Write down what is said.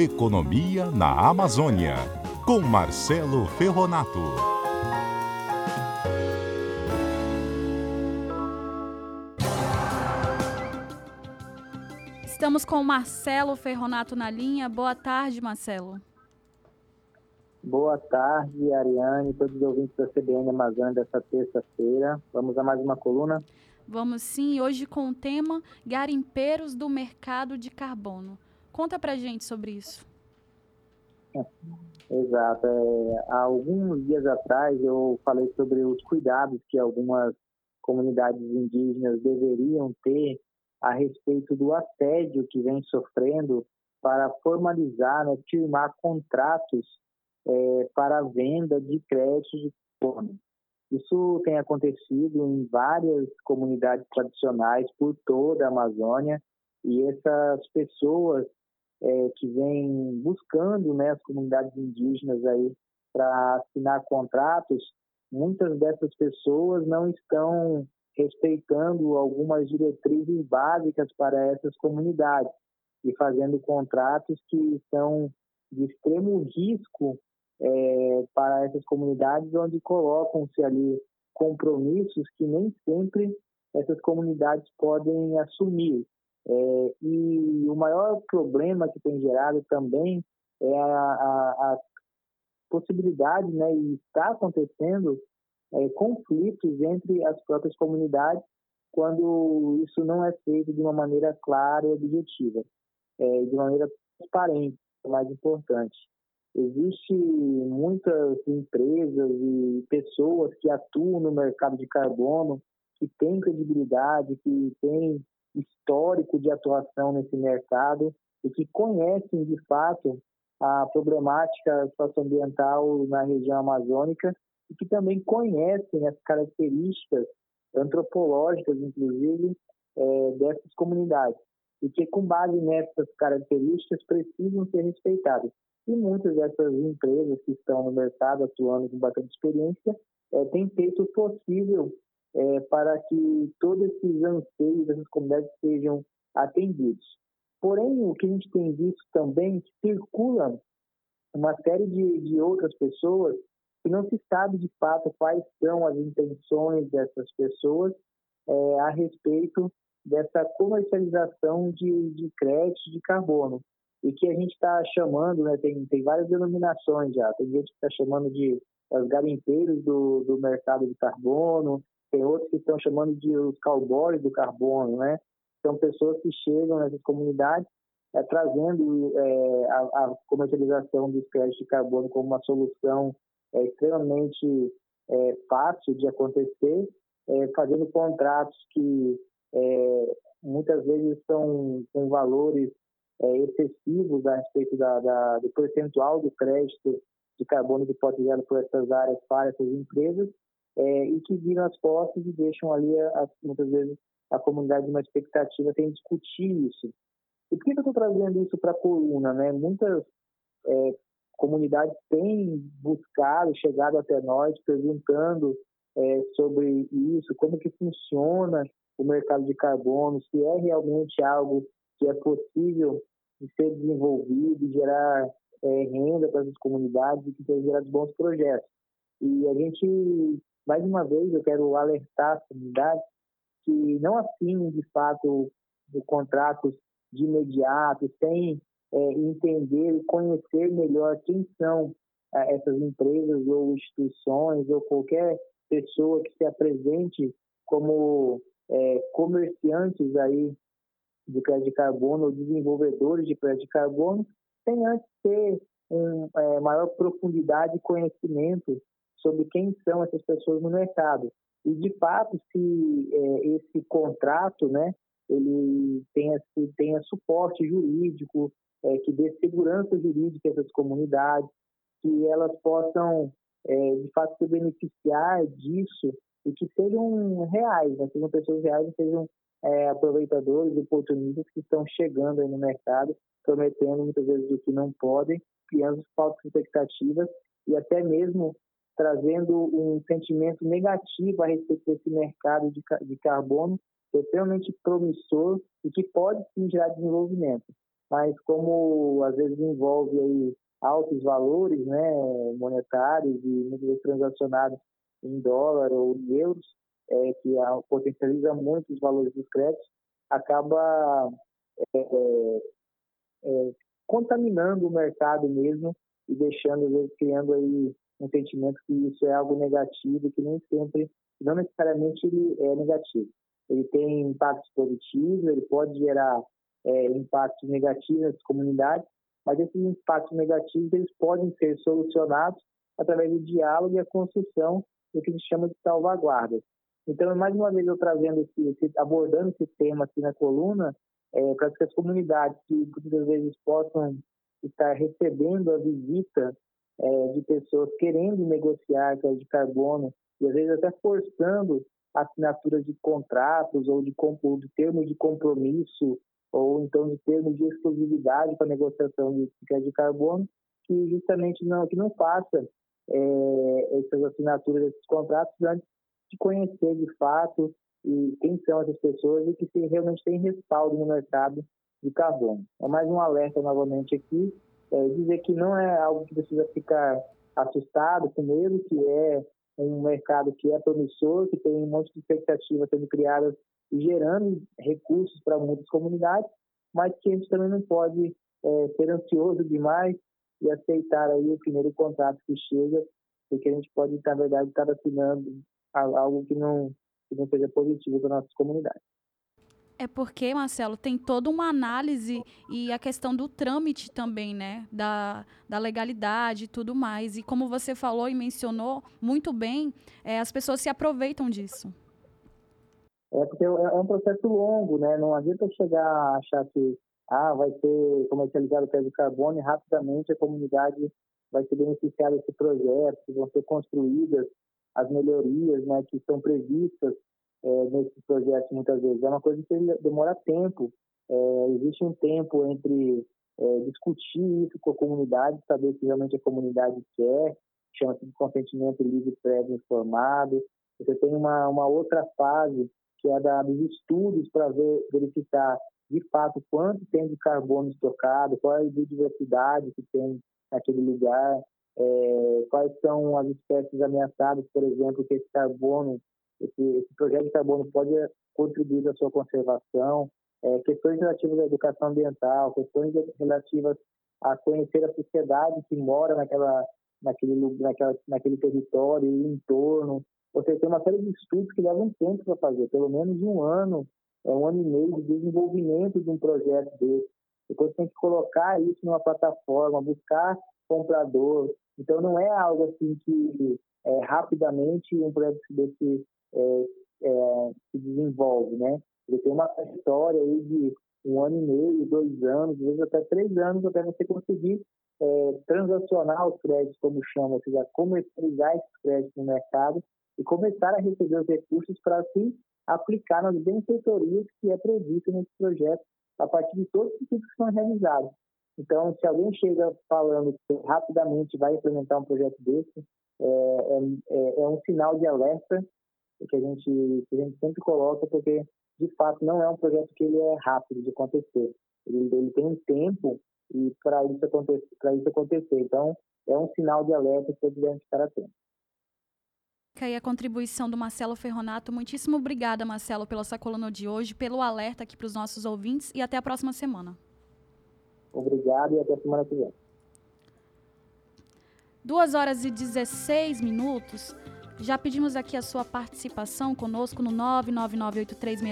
Economia na Amazônia, com Marcelo Ferronato. Estamos com Marcelo Ferronato na linha. Boa tarde, Marcelo. Boa tarde, Ariane, todos os ouvintes da CBN Amazônia dessa terça-feira. Vamos a mais uma coluna? Vamos sim, hoje com o tema Garimpeiros do Mercado de Carbono. Conta pra gente sobre isso. Exato. É, alguns dias atrás eu falei sobre os cuidados que algumas comunidades indígenas deveriam ter a respeito do assédio que vem sofrendo para formalizar, né, firmar contratos é, para a venda de créditos de carbono. Isso tem acontecido em várias comunidades tradicionais por toda a Amazônia e essas pessoas é, que vêm buscando né, as comunidades indígenas aí para assinar contratos, muitas dessas pessoas não estão respeitando algumas diretrizes básicas para essas comunidades e fazendo contratos que são de extremo risco é, para essas comunidades, onde colocam-se ali compromissos que nem sempre essas comunidades podem assumir. É, e o maior problema que tem gerado também é a, a, a possibilidade, né, e está acontecendo, é, conflitos entre as próprias comunidades quando isso não é feito de uma maneira clara e objetiva, é, de maneira transparente, o mais importante. Existem muitas empresas e pessoas que atuam no mercado de carbono, que têm credibilidade, que têm histórico de atuação nesse mercado e que conhecem de fato a problemática socioambiental na região amazônica e que também conhecem as características antropológicas, inclusive, é, dessas comunidades e que, com base nessas características, precisam ser respeitadas. E muitas dessas empresas que estão no mercado atuando com bastante experiência é, têm feito o possível é, para que todos esses anseios dessas comunidades sejam atendidos. Porém, o que a gente tem visto também é que circula uma série de, de outras pessoas que não se sabe de fato quais são as intenções dessas pessoas é, a respeito dessa comercialização de, de créditos de carbono e que a gente está chamando, né, tem, tem várias denominações já, tem gente que está chamando de os garimpeiros do, do mercado de carbono, tem outros que estão chamando de os cowboys do carbono, né? São pessoas que chegam nessas comunidades é, trazendo é, a, a, comercialização dos créditos de carbono como uma solução é, extremamente é, fácil de acontecer, é, fazendo contratos que é, muitas vezes são com valores excessivos a respeito da, da, do percentual do crédito de carbono que pode ser por essas áreas para essas empresas é, e que viram as posses e deixam ali, a, muitas vezes, a comunidade uma expectativa sem discutir isso. E por que eu estou trazendo isso para a coluna? Né? Muitas é, comunidades têm buscado, chegado até nós, perguntando é, sobre isso, como que funciona o mercado de carbono, se é realmente algo que é possível de ser desenvolvido gerar é, renda para essas comunidades e que tenha gerado bons projetos. E a gente, mais uma vez, eu quero alertar as comunidades que não assinem, de fato, contratos de imediato, sem é, entender e conhecer melhor quem são é, essas empresas ou instituições ou qualquer pessoa que se apresente como é, comerciantes aí de crédito de carbono ou desenvolvedores de crédito de carbono, sem antes ter uma é, maior profundidade e conhecimento sobre quem são essas pessoas no mercado. E, de fato, se é, esse contrato né, ele tenha, tenha suporte jurídico, é, que dê segurança jurídica a essas comunidades, que elas possam, é, de fato, se beneficiar disso e que sejam reais, né? sejam pessoas reais e sejam é, aproveitadores, oportunistas que estão chegando no mercado, prometendo muitas vezes o que não podem, criando falsas expectativas e até mesmo trazendo um sentimento negativo a respeito desse mercado de, de carbono, que é extremamente promissor e que pode sim gerar desenvolvimento. mas como às vezes envolve aí altos valores né, monetários e muitas vezes transacionados em dólar ou em euros, é, que potencializa muito os valores dos créditos, acaba é, é, é, contaminando o mercado mesmo e deixando, às vezes, criando aí um sentimento que isso é algo negativo, que nem sempre, não necessariamente ele é negativo. Ele tem impactos positivos, ele pode gerar é, impactos negativos nas comunidades, mas esses impactos negativos eles podem ser solucionados através do diálogo e a construção do que se chama de salvaguardas. Então, mais uma vez, eu trazendo esse, abordando esse tema aqui na coluna, é, para que as comunidades que muitas vezes possam estar recebendo a visita é, de pessoas querendo negociar crédito de carbono e às vezes até forçando assinaturas de contratos ou de, de termos de compromisso ou então de termos de exclusividade para negociação de crédito de carbono, que justamente não que não faça é, essas assinaturas desses contratos antes de conhecer de fato e quem são essas pessoas e que se realmente tem respaldo no mercado de carbono. É mais um alerta novamente aqui, é, dizer que não é algo que precisa ficar assustado, com medo, que é um mercado que é promissor, que tem um monte de expectativas sendo criadas e gerando recursos para muitas comunidades, mas que a gente também não pode é, ser ansioso demais e aceitar aí o primeiro contrato que chega, porque a gente pode, na verdade, estar assinando algo que não, que não seja positivo para nossas comunidades. É porque, Marcelo, tem toda uma análise e a questão do trâmite também, né? Da, da legalidade e tudo mais. E como você falou e mencionou muito bem, é, as pessoas se aproveitam disso. É porque é, é um processo longo, né? Não adianta chegar a achar que ah, vai ser comercializado o pé de carbono e rapidamente a comunidade vai ser beneficiada desse projeto, vão ser construídas as melhorias né, que são previstas é, nesses projetos muitas vezes. É uma coisa que demora tempo. É, existe um tempo entre é, discutir isso com a comunidade, saber se realmente a comunidade quer, chama-se de consentimento livre prévio informado. Você tem uma, uma outra fase, que é da dos estudos para ver, verificar de fato quanto tem de carbono estocado, qual é a biodiversidade que tem naquele lugar, é, quais são as espécies ameaçadas, por exemplo, que esse carbono, esse, esse projeto de carbono pode contribuir à sua conservação, é, questões relativas à educação ambiental, questões relativas a conhecer a sociedade que mora naquela, naquele, naquela, naquele território e entorno. Você tem uma série de estudos que levam tempo para fazer, pelo menos um ano, é um ano e meio de desenvolvimento de um projeto desse. Depois tem que colocar isso numa plataforma, buscar comprador. Então não é algo assim que é, rapidamente um projeto desse é, é, se desenvolve, né? Ele tem uma história aí de um ano e meio, dois anos, às vezes até três anos até você conseguir é, transacionar os créditos, como chama, ou seja, comercializar esses créditos no mercado e começar a receber os recursos para assim aplicar nas benfeitorias que é previsto nesse projeto a partir de todos os estudos que são realizados. Então, se alguém chega falando que rapidamente vai implementar um projeto desse, é, é, é, é um sinal de alerta que a, gente, que a gente sempre coloca, porque, de fato, não é um projeto que ele é rápido de acontecer. Ele, ele tem um tempo e para isso, acontecer, isso acontecer. Então, é um sinal de alerta que todos devem estar atentos. E a contribuição do Marcelo Ferronato. Muitíssimo obrigada, Marcelo, pela sua coluna de hoje, pelo alerta aqui para os nossos ouvintes e até a próxima semana. Obrigado e até semana que vem. 2 horas e 16 minutos. Já pedimos aqui a sua participação conosco no 99983